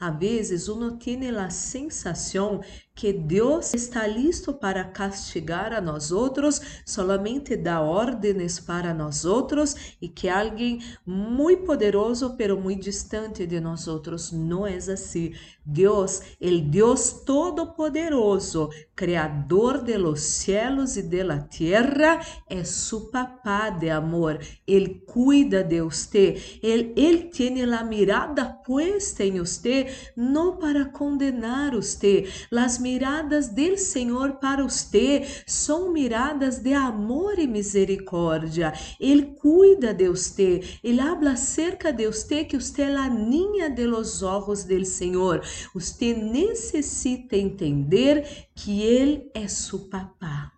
a vezes uno tiene la sensación que Deus está listo para castigar a nós outros, solamente dá ordens para nós outros e que alguém muito poderoso, pero muito distante de nós outros. Não é assim. Deus, el Deus todo-poderoso, criador de los cielos e de la tierra, é su papá de amor. Ele cuida de você. Ele, ele tem a mirada puesta em você, não para condenar você. Las miradas del Senhor para você são miradas de amor e misericórdia. Ele cuida de você. Ele habla acerca de você que você é a niña de los ojos del Senhor. Você necessita entender que Ele é seu papá.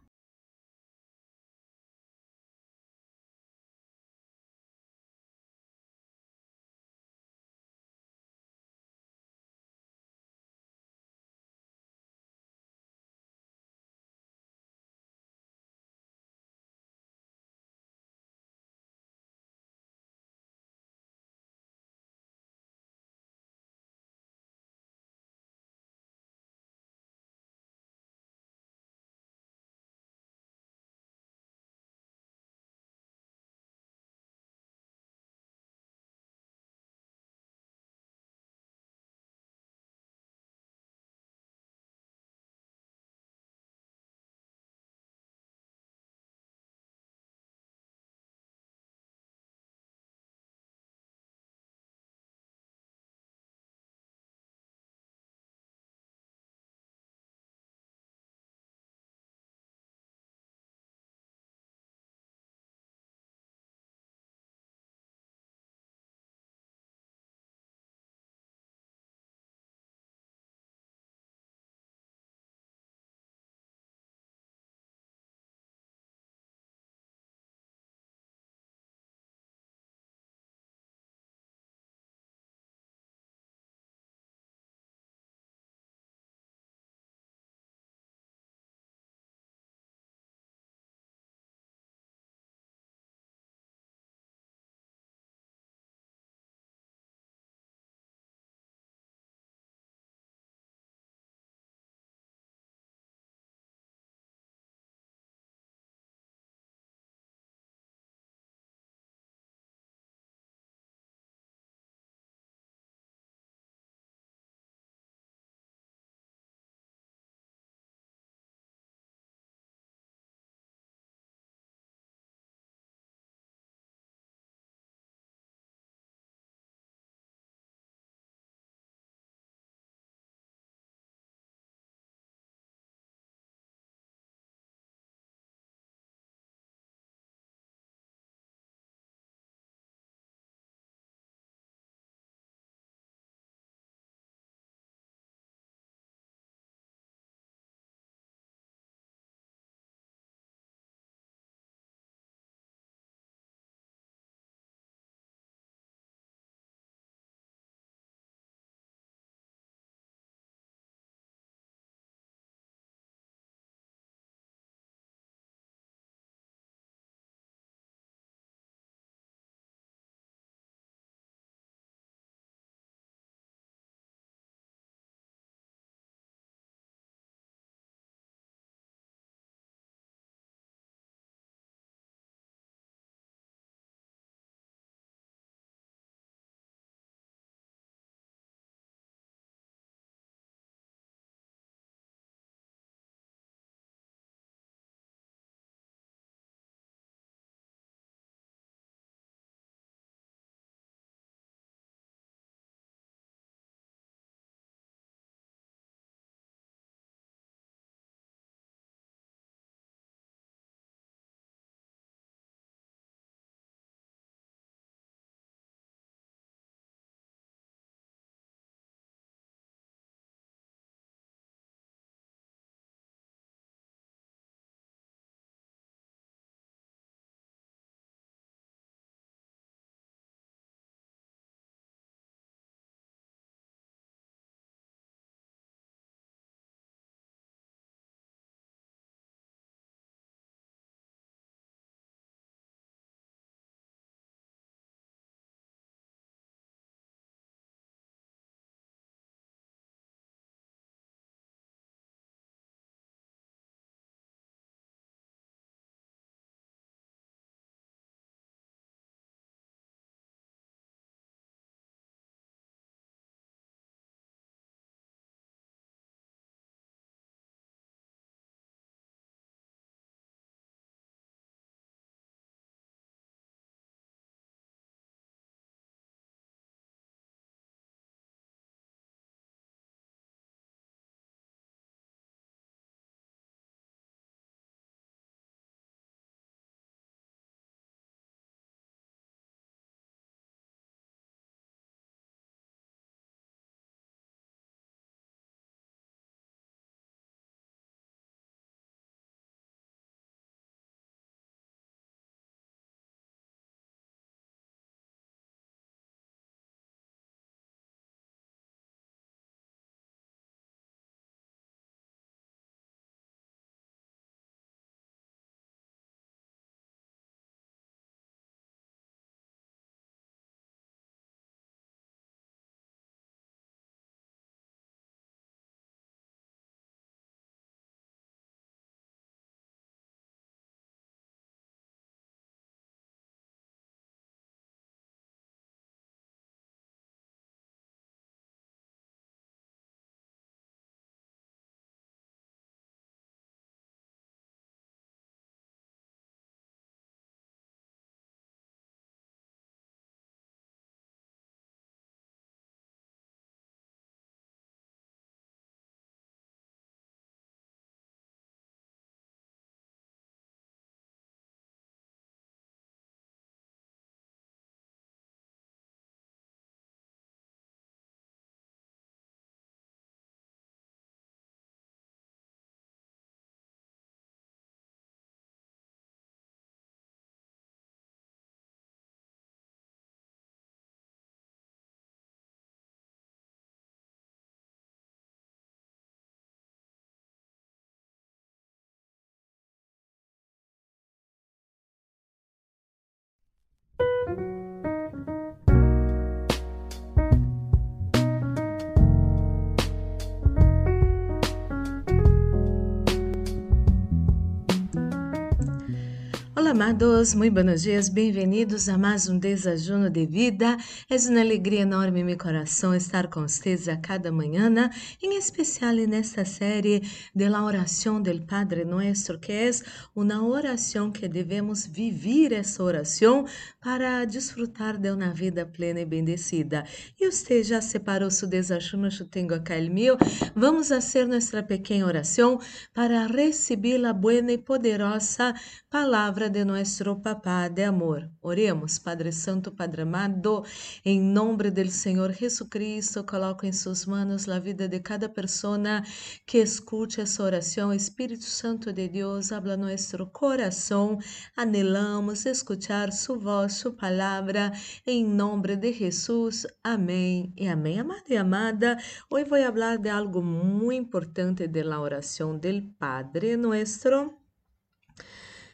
Amados, muito buenos dias, bem-vindos a mais um desajuno de vida. É uma alegria enorme em meu coração estar com vocês a cada manhã, em especial nesta série de la oração del Padre Nuestro, que é uma oração que devemos viver essa oração para desfrutar de uma vida plena e bendecida. E você já separou seu desajuno, eu tenho acá o meu. Vamos fazer nossa pequena oração para receber a boa e poderosa palavra de nuestro Papá de amor. Oremos, Padre Santo, Padre amado, em nome do Senhor Jesucristo, coloco em suas mãos a vida de cada pessoa que escute essa oração. Espírito Santo de Deus, habla nosso coração. Anelamos escuchar sua voz, sua palavra, em nome de Jesus. Amém e amém. Amado e amada, hoje vou falar de algo muito importante de la oração del Padre Nuestro.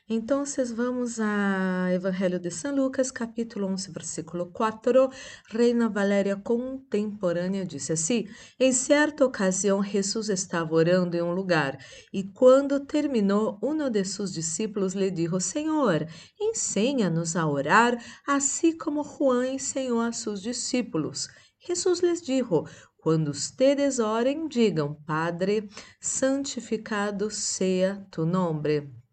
Então, vamos a Evangelho de São Lucas, capítulo 11, versículo 4. Reina Valéria contemporânea disse assim: Em certa ocasião, Jesus estava orando em um lugar e, quando terminou, um de seus discípulos lhe disse: Senhor, ensina-nos a orar, assim como Juan ensinou a seus discípulos. Jesus lhes disse: quando ustedes orem, digam: Padre, santificado seja tu nome.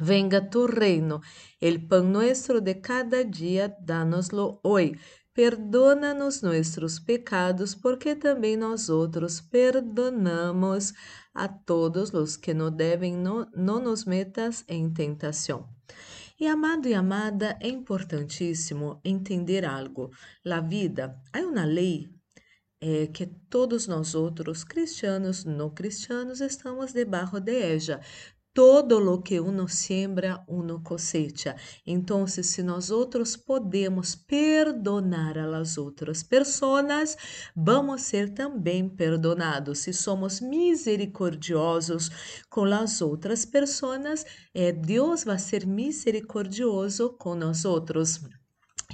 Venga tu reino, el pan nuestro de cada día, dánoslo hoy. Perdona-nos nuestros pecados, porque também nós outros perdonamos a todos os que não devem, não, nos metas em tentação. E amado e amada, é importantíssimo entender algo. La vida, há uma lei é, que todos nós outros, cristianos, não cristianos, estamos debaixo de ella todo lo que uno siembra, uno cosecha. Então, se nós outros podemos perdonar a las outras pessoas, vamos ser também perdonados. Se somos misericordiosos com as outras pessoas, eh, Deus vai ser misericordioso com nós outros.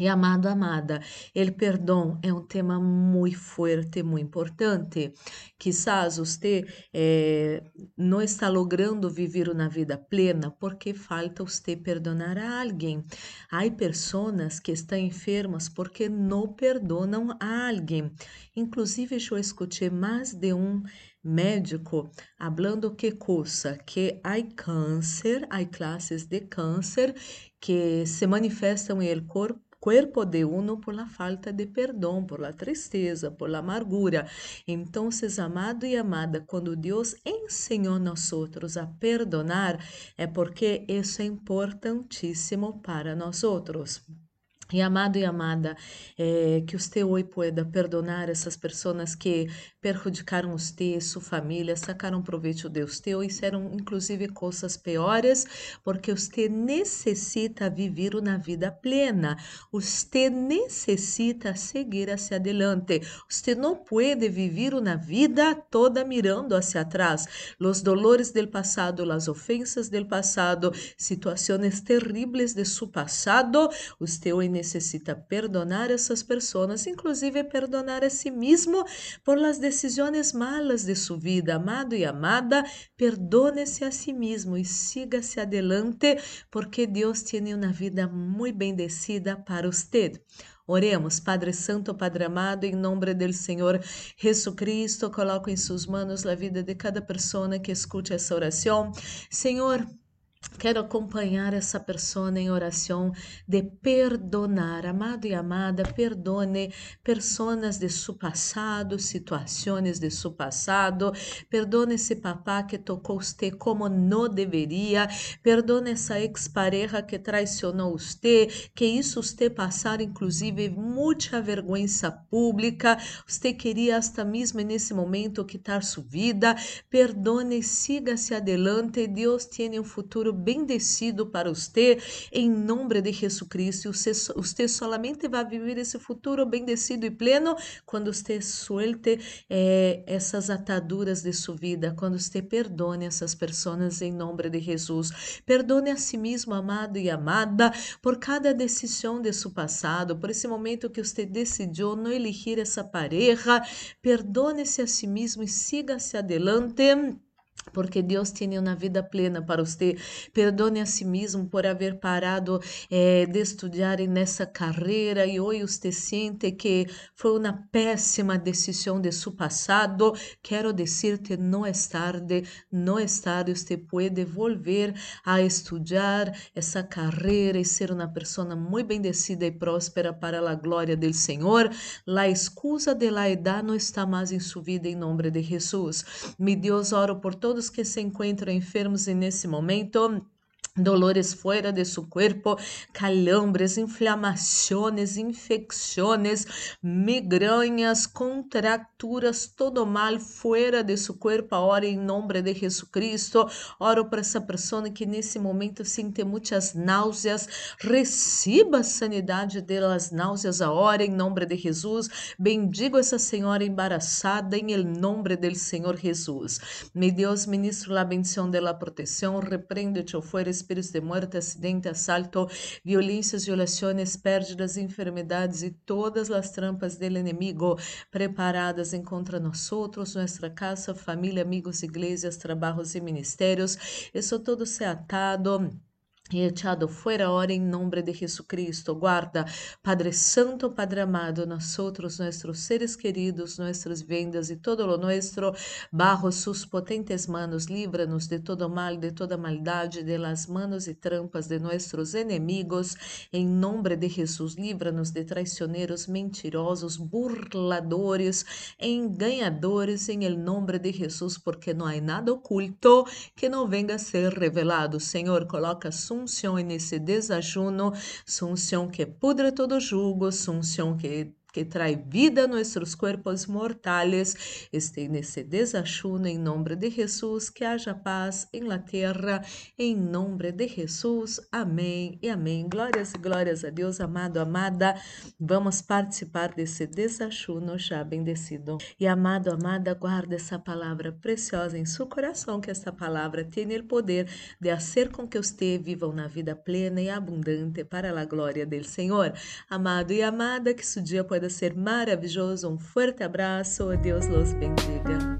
E amado, amada, o perdão é um tema muito forte, muito importante. Quizás você eh, não está logrando viver uma vida plena porque falta você perdonar a alguém. Há pessoas que estão enfermas porque não perdonam a alguém. Inclusive, eu escutei mais de um médico falando que coisa que há câncer, há classes de câncer que se manifestam em el corpo cuerpo de uno por la falta de perdão, por la tristeza, por la amargura. Então, amado e amada, quando Deus ensinou nós outros a perdonar, é porque isso é importantíssimo para nós outros. E amado e amada, eh, que você hoje pueda perdonar essas pessoas que perjudicaram você, sua família, sacaram proveito de você ou fizeram inclusive coisas piores, porque você necessita viver uma vida plena. Você necessita seguir hacia adelante. Você não pode viver uma vida toda mirando hacia atrás. Os dolores do passado, as ofensas do passado, situações terríveis de seu passado, você hoje necessita perdonar essas pessoas, inclusive perdonar a si mesmo por las decisões malas de sua vida. Amado e amada, perdone-se a si mesmo e siga-se adelante, porque Deus tem uma vida muito bendecida para você. Oremos, Padre Santo, Padre amado, em nome do Senhor Jesucristo, coloco em suas mãos a vida de cada pessoa que escute essa oração. Senhor, Quero acompanhar essa pessoa em oração de perdonar, amado e amada, perdone pessoas de seu passado, situações de seu passado, perdone esse papá que tocou você como não deveria, perdone essa ex-pareja que traicionou você, que isso você passar inclusive muita vergonha pública, você queria hasta mesmo nesse momento quitar sua vida, perdone, siga-se adelante, Deus tem um futuro bendecido para você, em nome de Jesus Cristo. Você, você solamente vai viver esse futuro bendecido e pleno quando você suelte eh, essas ataduras de sua vida, quando você perdone essas pessoas em nome de Jesus. Perdone a si mesmo, amado e amada, por cada decisão de seu passado, por esse momento que você decidiu não elegir essa pareja. Perdone-se a si mesmo e siga-se adelante porque Deus tem uma vida plena para você. Perdone a si mesmo por haver parado eh, de estudar nessa carreira e hoje você sente que foi uma péssima decisão de seu passado. Quero dizer-te, não é tarde, não é tarde, você pode volver a estudar essa carreira e ser uma pessoa muito bendecida e próspera para a glória do Senhor. A excusa de la edad não está mais em sua vida, em nome de Jesus. Mi Deus, oro por todos todos que se encontram enfermos nesse momento dolores fuera de su cuerpo, calambres, inflamaciones, infecciones, migrañas, contracturas, todo mal fuera de su cuerpo, ahora em nome de Jesucristo. Oro para essa pessoa que nesse momento sente muitas náuseas, receba a sanidade delas náuseas agora em nome de Jesus. Bendigo essa senhora embaraçada em nome do Senhor Jesus. Mi Deus, ministro la bendição de la proteção, repreende-te fuera espíritos de muerte, acidente, assalto, violências, violações, pérdidas, enfermidades e todas as trampas do inimigo preparadas em contra nós outros, nossa casa, família, amigos, igrejas, trabalhos e ministérios. Isso todo se atado echado fuera ahora en nombre de Jesucristo. Guarda, Padre Santo, Padre amado, nosotros, nuestros seres queridos, nuestras vendas y todo lo nuestro, bajo sus potentes manos, líbranos de todo mal, de toda maldade, de las manos y trampas de nuestros enemigos. En nombre de Jesús, líbranos de traicioneros, mentirosos, burladores, engañadores, en el nombre de Jesús, porque no hay nada oculto que no venga a ser revelado. Señor, coloca su unção nesse desajuno, sua unção que pudra todo jugo, sua unção que que trae vida a nuestros cuerpos mortales, nesse desachuno em nome de Jesus, que haja paz em la tierra, em nome de Jesus. Amém e amém. Glórias e glórias a Deus, amado, amada. Vamos participar desse desachuno já bendecido. E amado, amada, guarda essa palavra preciosa em seu coração, que esta palavra tem o poder de fazer com que você viva uma vida plena e abundante para a glória do Senhor. Amado e amada, que seu dia pode pueda ser maravilloso. Un fuerte abrazo. Dios los bendiga.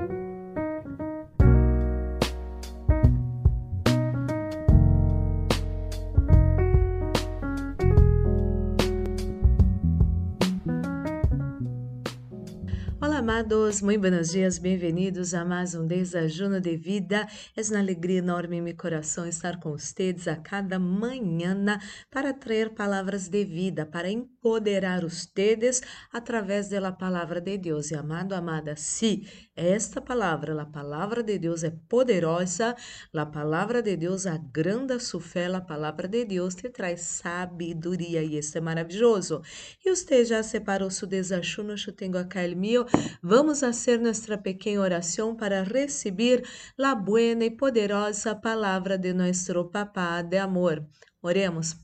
thank you amados, muito buenos dias, bem-vindos a mais um desajuno de vida. É uma alegria enorme em meu coração estar com vocês a cada manhã para trazer palavras de vida, para empoderar vocês através da palavra de Deus. E amado, amada, se esta palavra, a palavra de Deus é poderosa, a palavra de Deus agranda sua fé, a palavra de Deus te traz sabedoria e isso é maravilhoso. E você já separou seu desajuno, eu tenho o meu. Vamos fazer nossa pequena oração para receber a buena e poderosa palavra de nosso Papá de amor. Oremos.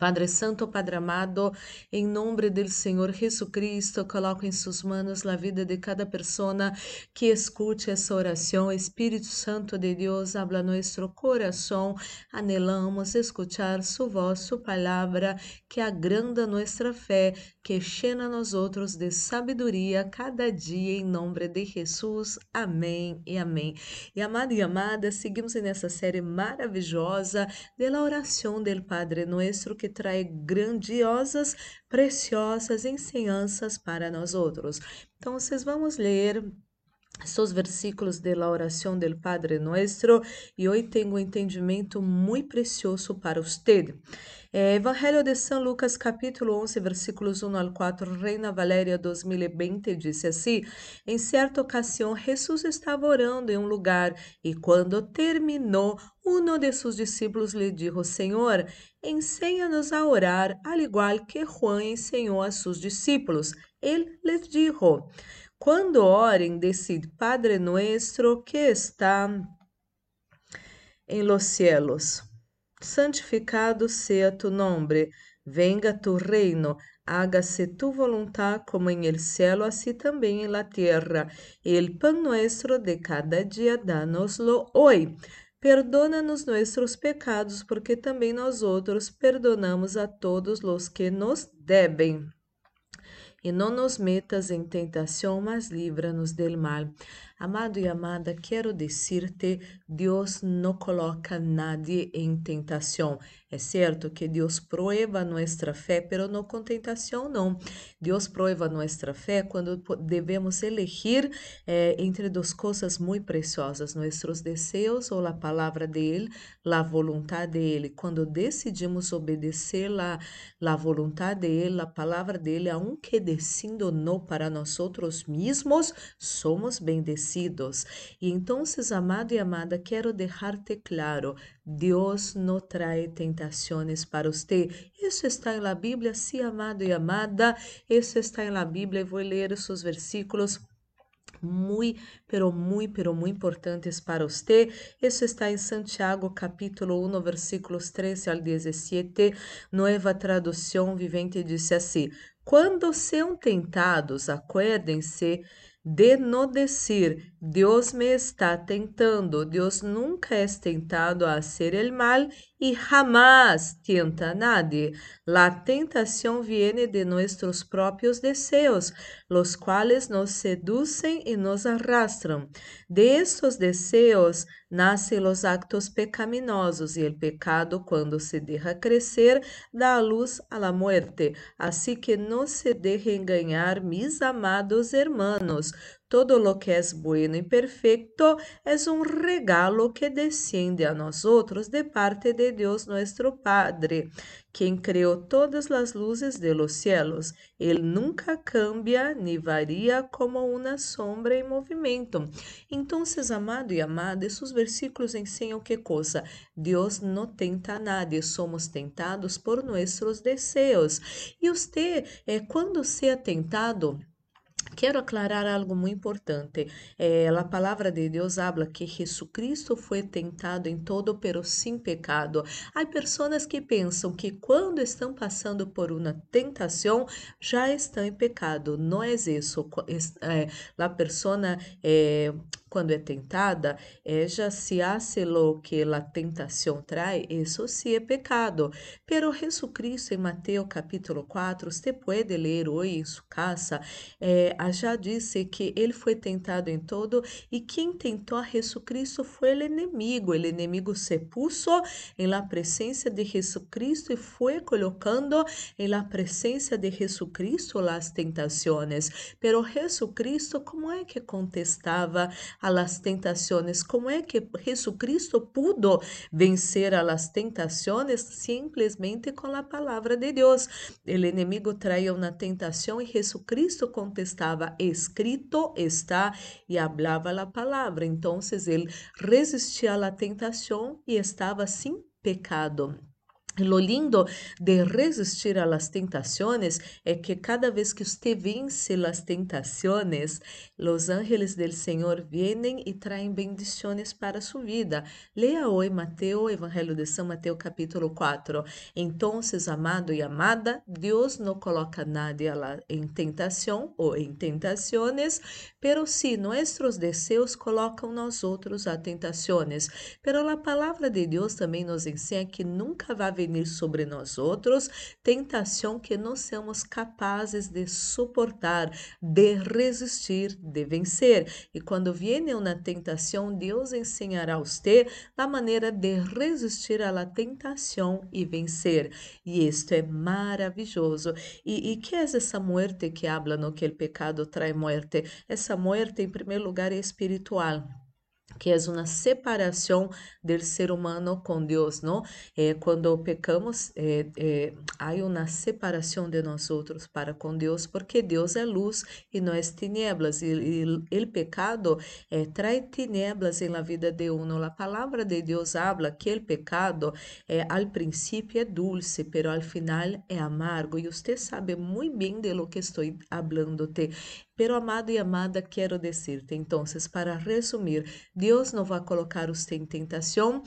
Padre Santo, Padre amado, em nome do Senhor Jesucristo, coloco em suas mãos a vida de cada pessoa que escute essa oração. Espírito Santo de Deus, habla nosso coração. Anelamos escuchar sua voz, sua palavra, que agranda nossa fé, que llena nós outros de sabedoria cada dia, em nome de Jesus. Amém e amém. E amado e amada, seguimos nessa série maravilhosa da oração do Padre Nosso, que trae grandiosas, preciosas ensinanças para nós outros. Então, vocês vamos ler esses versículos da oração do Padre Nuestro e hoje tenho um entendimento muito precioso para você. É, Evangelho de São Lucas, capítulo 11, versículos 1 ao 4, Reina Valéria 2020, diz assim: Em certa ocasião, Jesus estava orando em um lugar e, quando terminou, um de seus discípulos lhe disse: Senhor, ensina-nos a orar, al igual que Juan ensinou a seus discípulos. Ele lhes disse: quando orem, decid, Padre nuestro que está em los cielos, santificado sea tu nombre, venga tu reino, hágase tu voluntad como en el cielo, así también en la tierra. El pan nuestro de cada día, dánoslo hoy. Perdona-nos nossos pecados, porque também nós outros perdonamos a todos os que nos devem e não nos metas em tentação, mas livra-nos del mal. Amado e amada, quero dizer-te, Deus não coloca nadie em tentação. É certo que Deus prueba nossa fé, pero não com tentação, não. Deus prueba nossa fé quando devemos elegir eh, entre duas coisas muito preciosas, nossos desejos ou a palavra dele, a vontade dele. Quando decidimos obedecer a, a vontade dele, a palavra dele, aunque decindo não para nós outros mesmos, somos bendecidos. E então, amado e amada, quero deixar-te claro, Deus não traz tentações para você. Isso está na Bíblia, sim, amado e amada. Isso está na Bíblia. Eu vou ler os versículos muito, pero muito, pero muito importantes para você. Isso está em Santiago, capítulo 1, versículos 13 ao 17. Nova tradução vivente diz assim: Quando sejam tentados, acuérdem-se de no decir Dios me está tentando. Dios nunca es tentado a hacer el mal y jamás tienta a nadie. La tentación viene de nuestros propios deseos, los cuales nos seducen y nos arrastran. De estos deseos nacen los actos pecaminosos y el pecado cuando se deja crecer da a luz a la muerte. Así que no se deje engañar, mis amados hermanos. Todo lo que é bueno e perfeito é um regalo que desciende a nós outros de parte de Deus nosso Padre, quem criou todas as luzes de los cielos. Ele nunca cambia ni varia como uma sombra em movimento. Então, amado e amada, esses versículos ensinam que coisa? Deus não tenta nada, somos tentados por nossos desejos. E você, é, quando seja tentado, Quero aclarar algo muito importante. É, a palavra de Deus habla que Jesucristo foi tentado em todo, pero sem pecado. Há pessoas que pensam que quando estão passando por uma tentação já estão em pecado. Não é isso. É, a pessoa é, quando é tentada, ella se hace lo que la tentação trae, isso sí é pecado. Pero Jesucristo em Mateus capítulo 4, você pode ler hoje em sua casa, eh, já disse que ele foi tentado em todo e quem tentou a Jesucristo foi o inimigo. O inimigo se puso em la presença de Jesucristo e foi colocando em la presença de Jesucristo as tentações. Pero Jesucristo, como é que contestava a las tentações? Como é que Jesucristo pudo vencer a las tentações? Simplesmente com a palavra de Deus. O inimigo traiu na tentação e Jesucristo contestava: escrito está, e hablava a palavra. Então, ele resistia à tentação e estava sem pecado. Lo lindo de resistir a las tentaciones es que cada vez que usted vence las tentaciones, los ángeles del Señor vienen y traen bendiciones para su vida. Lea hoy Mateo, Evangelio de San Mateo capítulo 4. Entonces, amado y amada, Dios no coloca a nadie en tentación o en tentaciones, pero sí nuestros deseos colocan nosotros a tentaciones. Pero la palabra de Dios también nos enseña que nunca va a venir sobre nós outros, tentação que não somos capazes de suportar, de resistir, de vencer. E quando viene uma tentação, Deus ensinará a você a maneira de resistir à tentação e vencer. E isto é maravilhoso. E, e que é essa muerte que habla no que o pecado traz muerte? Essa muerte, em primeiro lugar, é espiritual que é uma separação do ser humano com Deus, não? É, quando pecamos, é, é, há uma separação de outros para com Deus, porque Deus é luz e nós tinieblas. E, o pecado é, traz tinieblas na vida de uno. A palavra de Deus habla que o pecado, é, al princípio, é dulce, pero al final é amargo. E você sabe muito bem de lo que estou hablando. -te. Pero amado e amada, quero dizer-te, então, para resumir, Deus não vai colocar você em tentação,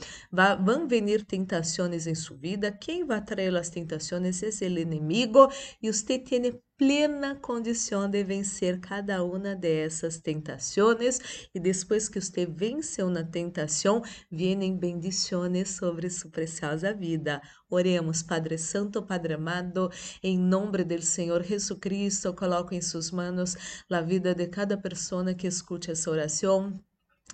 vão venir tentações em sua vida, quem vai trazer as tentações é o inimigo e você tem plena condição de vencer cada uma dessas tentações e depois que você venceu na tentação, vêm bendições sobre sua preciosa vida. Oremos, Padre Santo, Padre amado, em nome do Senhor Jesus Cristo, coloco em suas mãos a vida de cada pessoa que escute essa oração.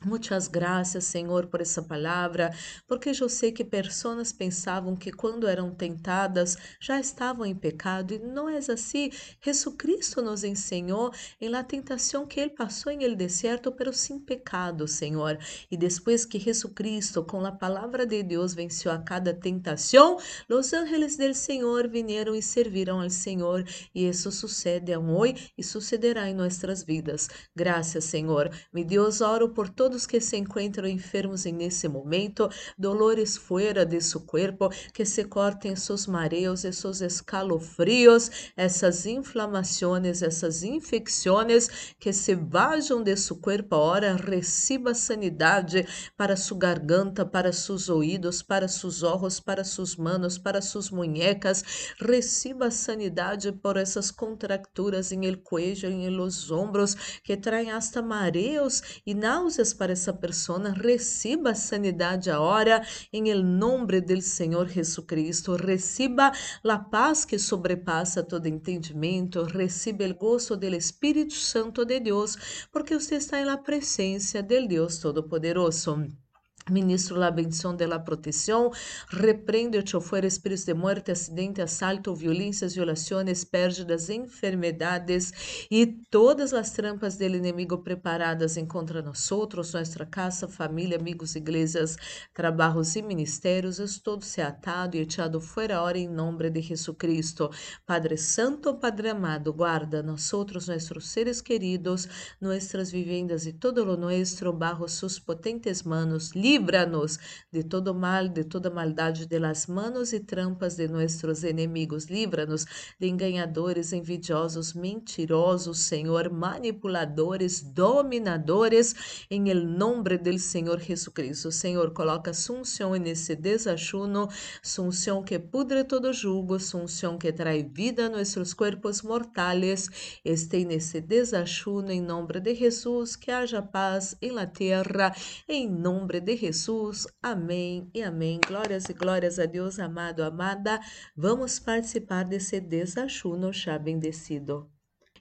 Muitas graças, Senhor, por essa palavra, porque eu sei que pessoas pensavam que quando eram tentadas já estavam em pecado e não é assim. Jesus Cristo nos ensinou em la tentação que ele passou em el deserto, pero sem pecado, Senhor. E depois que Jesus Cristo, com a palavra de Deus, venceu a cada tentação, os ángeles del Senhor vieram e serviram ao Senhor, e isso sucede hoje e sucederá em nossas vidas. Graças, Senhor. Me Deus, oro por todos todos que se encontram enfermos nesse momento, dolores fora de seu corpo, que se cortem seus mareos, seus escalofrios, essas inflamações, essas infecções, que se vajam de seu corpo agora, receba sanidade para sua garganta, para seus ouvidos, para seus olhos, para suas manos, para suas muñecas, receba sanidade por essas contracturas em el cuello, em los ombros, que traem hasta mareos e náuseas para essa pessoa, receba sanidade agora em el nome do Senhor Jesus Cristo, receba a paz que sobrepassa todo entendimento, receba o gozo do Espírito Santo de Deus, porque você está na presença do Deus Todo-Poderoso. Ministro la bendición de la protección, reprende o chofer espíritos de muerte, acidente, assalto, violências, violações, pérdidas, enfermedades e todas as trampas do inimigo preparadas contra nós outros, nossa casa, família, amigos, igrejas, trabalhos e ministérios, es todo se atado e echado fora ahora em nome de Jesucristo. Padre Santo, Padre amado, guarda nós outros, nossos seres queridos, nossas vivendas e todo lo nuestro bajo sus potentes manos, livre Líbranos de todo mal, de toda maldade, de las manos e trampas de nossos inimigos. Líbranos de enganadores, envidiosos, mentirosos, Senhor, manipuladores, dominadores, em el nombre del Senhor Jesucristo. Senhor, coloca sunção nesse desachuno, sunção que pudre todo jugo, sunção que traz vida a nossos corpos mortais. Este nesse desachuno, em nome de Jesus, que haja paz em la terra, em nome de Jesus. Amém e amém. Glórias e glórias a Deus, amado, amada. Vamos participar desse desachuno já bendecido.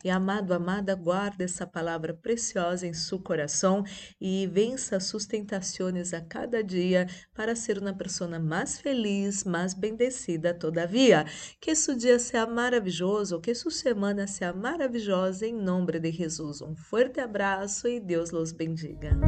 E amado, amada, guarde essa palavra preciosa em seu coração e vença sustentações a cada dia para ser uma pessoa mais feliz, mais bendecida todavia. Que seu dia seja maravilhoso, que sua semana seja maravilhosa em nome de Jesus. Um forte abraço e Deus los bendiga.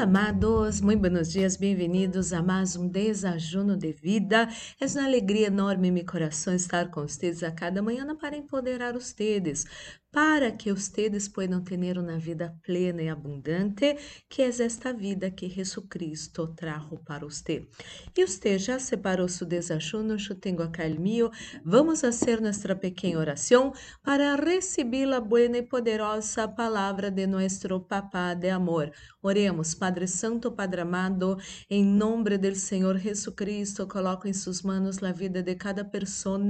Amados, muito buenos dias, bem-vindos a mais um desajuno de vida. É uma alegria enorme em meu coração estar com vocês a cada manhã para empoderar vocês, para que ustedes puedan ter uma vida plena e abundante, que é esta vida que Jesucristo trajo para você. E você já separou seu desajuno? Eu tenho acá o meu. Vamos fazer nossa pequena oração para receber a boa e poderosa palavra de nosso Papá de amor. Oremos, Padre Santo, Padre amado, em nome do Senhor Jesucristo, coloco em suas mãos a vida de cada pessoa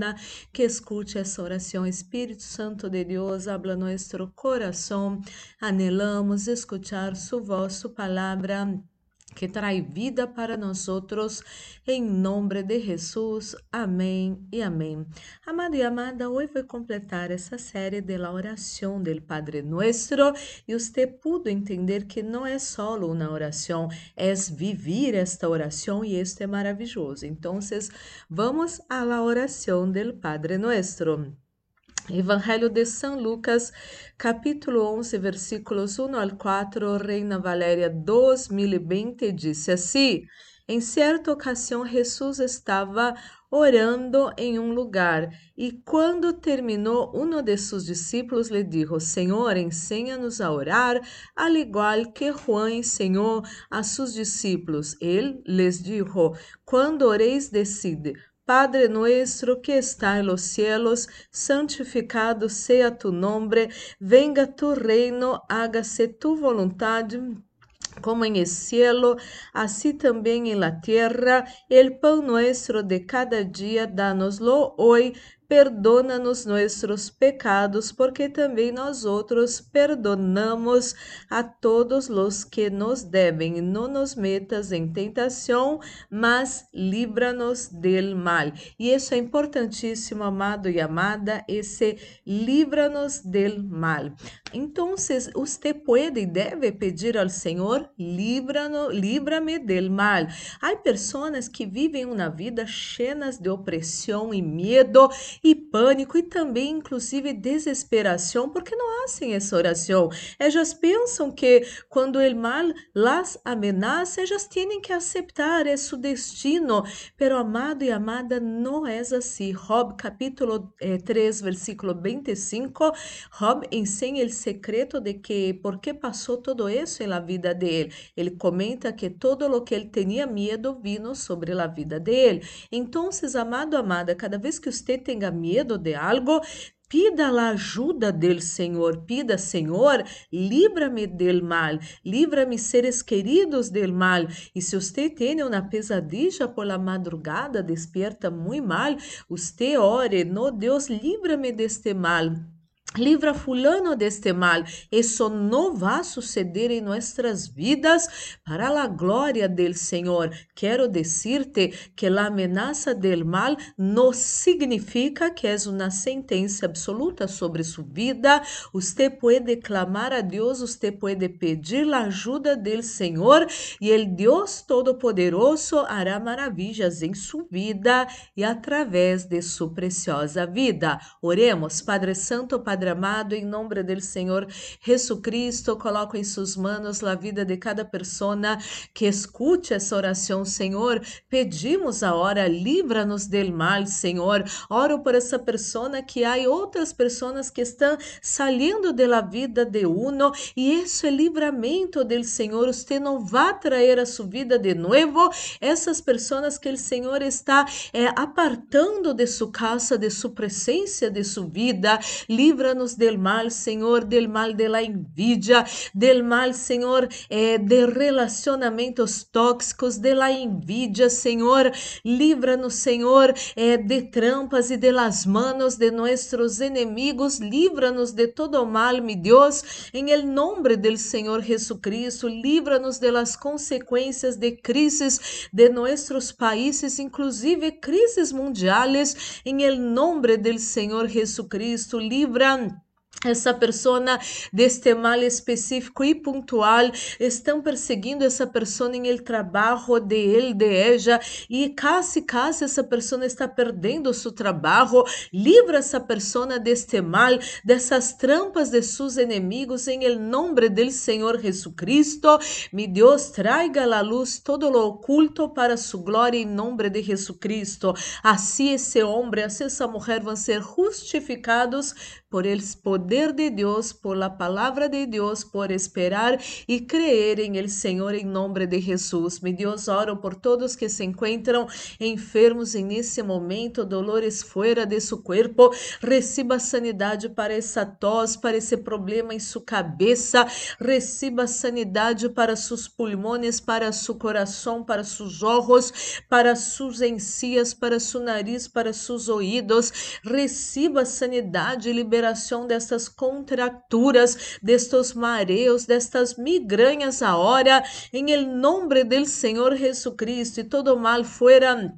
que escute essa oração. Espírito Santo de Deus, habla nuestro corazón. Anhelamos escuchar su voz, su palabra que trae vida para nosotros, em nome de Jesus. Amém e amém. Amado e amada, hoje vou completar essa série de la oração del Padre Nuestro e você pudo entender que não é só uma oração, é viver esta oração e este é maravilhoso. Então, vamos à la oração del Padre Nuestro. Evangelho de São Lucas, capítulo 11, versículos 1 ao 4, Reina Valéria 2020, disse assim: Em certa ocasião, Jesus estava orando em um lugar e, quando terminou, um de seus discípulos lhe disse: Senhor, ensina-nos a orar, al igual que Juan ensinou a seus discípulos. Ele lhes disse: Quando oreis, decide Padre nuestro que está en los cielos, santificado sea tu nombre, venga tu reino, hágase tu voluntad como el cielo, así también en la tierra. El pan nuestro de cada día, dánoslo hoy, perdona-nos nossos pecados, porque também nós outros perdonamos a todos os que nos devem. Não nos metas em tentação, mas livra-nos del mal. E isso é importantíssimo, amado e amada, esse livra-nos del mal. Então, você pode e deve pedir ao Senhor, livra-me del mal. Há pessoas que vivem uma vida cheias de opressão e medo e pânico e também, inclusive, desesperação, porque não fazem essa oração. Elas pensam que quando o mal las amenaça, elas têm que aceitar, é seu destino. Pero, amado e amada, não é assim. Job, capítulo eh, 3, versículo 25, Job ensina o secreto de que por que passou todo isso na vida dele. Ele comenta que todo o que ele tinha medo vino sobre a vida dele. Então, amado, amada, cada vez que você tenha medo de algo, Pida a ajuda del Senhor, pida, Senhor, livra-me del mal, livra-me seres queridos del mal. E se você tem uma pesadilla por la madrugada, despierta muito mal, você ore, no Deus, livra-me deste mal. Livra fulano deste mal. Isso não vai suceder em nossas vidas para a glória del Senhor. Quero dizer-te que a ameaça del mal não significa que é uma sentença absoluta sobre sua vida. Você pode clamar a Deus, você pode pedir a ajuda del Senhor e o Deus Todo-Poderoso hará maravilhas em sua vida e através de sua preciosa vida. Oremos, Padre Santo, Padre Padre amado, em nome do Senhor Jesucristo, coloco em suas mãos a vida de cada pessoa que escute essa oração, Senhor. Pedimos a hora, livra-nos del mal, Senhor. Oro por essa pessoa que há outras pessoas que estão saindo da vida de uno e isso é livramento del Senhor. Você não vai trazer a sua vida de novo. Essas pessoas que o Senhor está é, apartando de sua casa, de sua presença, de sua vida, livra Líbranos del mal, Senhor, del mal de la envidia, del mal, Senhor, eh, de relacionamentos tóxicos, de la envidia, Senhor. Livra-nos, Senhor, eh, de trampas e de las manos de nossos inimigos. Livra-nos de todo mal, mi Deus, em el nombre del Senhor Jesucristo. Livra-nos de las consequências de crises de nossos países, inclusive crises mundiais, em el nombre del Senhor Jesucristo. Livra essa pessoa deste mal específico e pontual estão perseguindo essa pessoa em el trabalho de ele, de ella, e casi, casi essa pessoa está perdendo seu trabalho. Livra essa pessoa deste mal, dessas trampas de seus inimigos, em el nome do Senhor Jesucristo. Mi Deus, traiga a luz todo lo oculto para sua glória em nome de Jesucristo. Assim esse homem, assim essa mulher vão ser justificados por el poder de Deus, por la palavra de Deus, por esperar e creer em el Senhor em nome de Jesus. Me Deus, oro por todos que se encontram enfermos em nesse momento, dolores fora de seu corpo. Receba sanidade para essa tos, para esse problema em sua cabeça. Receba sanidade para seus pulmões, para seu coração, para seus olhos, para suas encias, para seu nariz, para seus ouvidos. Receba sanidade e liberação liberação destas contracturas, destes mareos, destas migrañas agora, em el nome del Senhor Jesucristo, e todo mal fuera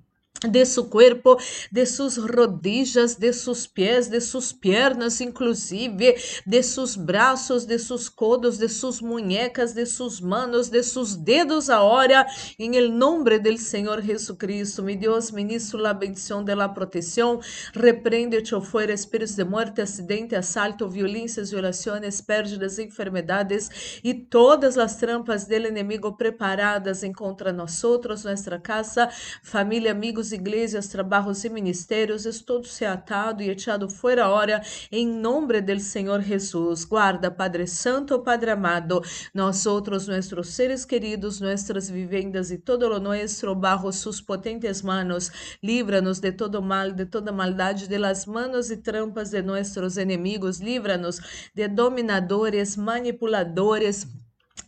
de su cuerpo, de sus rodillas, de sus pies, de sus piernas, inclusive, de sus braços, de sus codos, de sus muñecas, de sus manos, de sus dedos ahora, en el nombre del Señor Jesucristo. Mi Dios, ministro la bendición de la protección, reprende o fuera espíritos de muerte, acidente, asalto, violências, violações, pérdidas, enfermedades e todas as trampas del enemigo preparadas em contra nós nossa casa, família, amigos igrejas, trabalhos e ministérios, es todo se atado e echado fuera hora, em nome do Senhor Jesus. Guarda, Padre Santo, Padre amado, nós outros, nossos seres queridos, nossas vivendas e todo lo nuestro bajo sus potentes manos. Livra-nos de todo mal, de toda maldade, de las manos e trampas de nossos inimigos. Livra-nos de dominadores, manipuladores,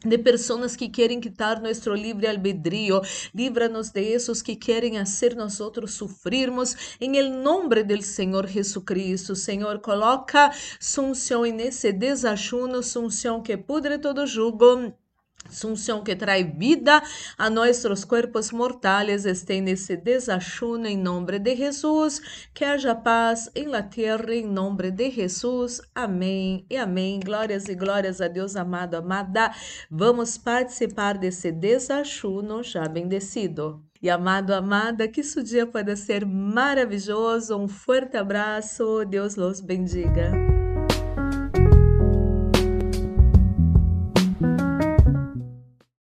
de pessoas que querem quitar nosso livre albedrío. Livra-nos de esos que querem fazer nós outros sofrermos. Em el nome do Senhor Jesucristo, Senhor, coloca sunção nesse desachuno, sunção que pudre todo jugo Sunção que traz vida a nossos corpos mortais este nesse desachuno em nome de Jesus. Que haja paz em la em nome de Jesus. Amém e amém. Glórias e glórias a Deus amado, amada. Vamos participar desse desachuno já bendecido. E amado, amada, que seu dia pode ser maravilhoso. Um forte abraço. Deus los bendiga.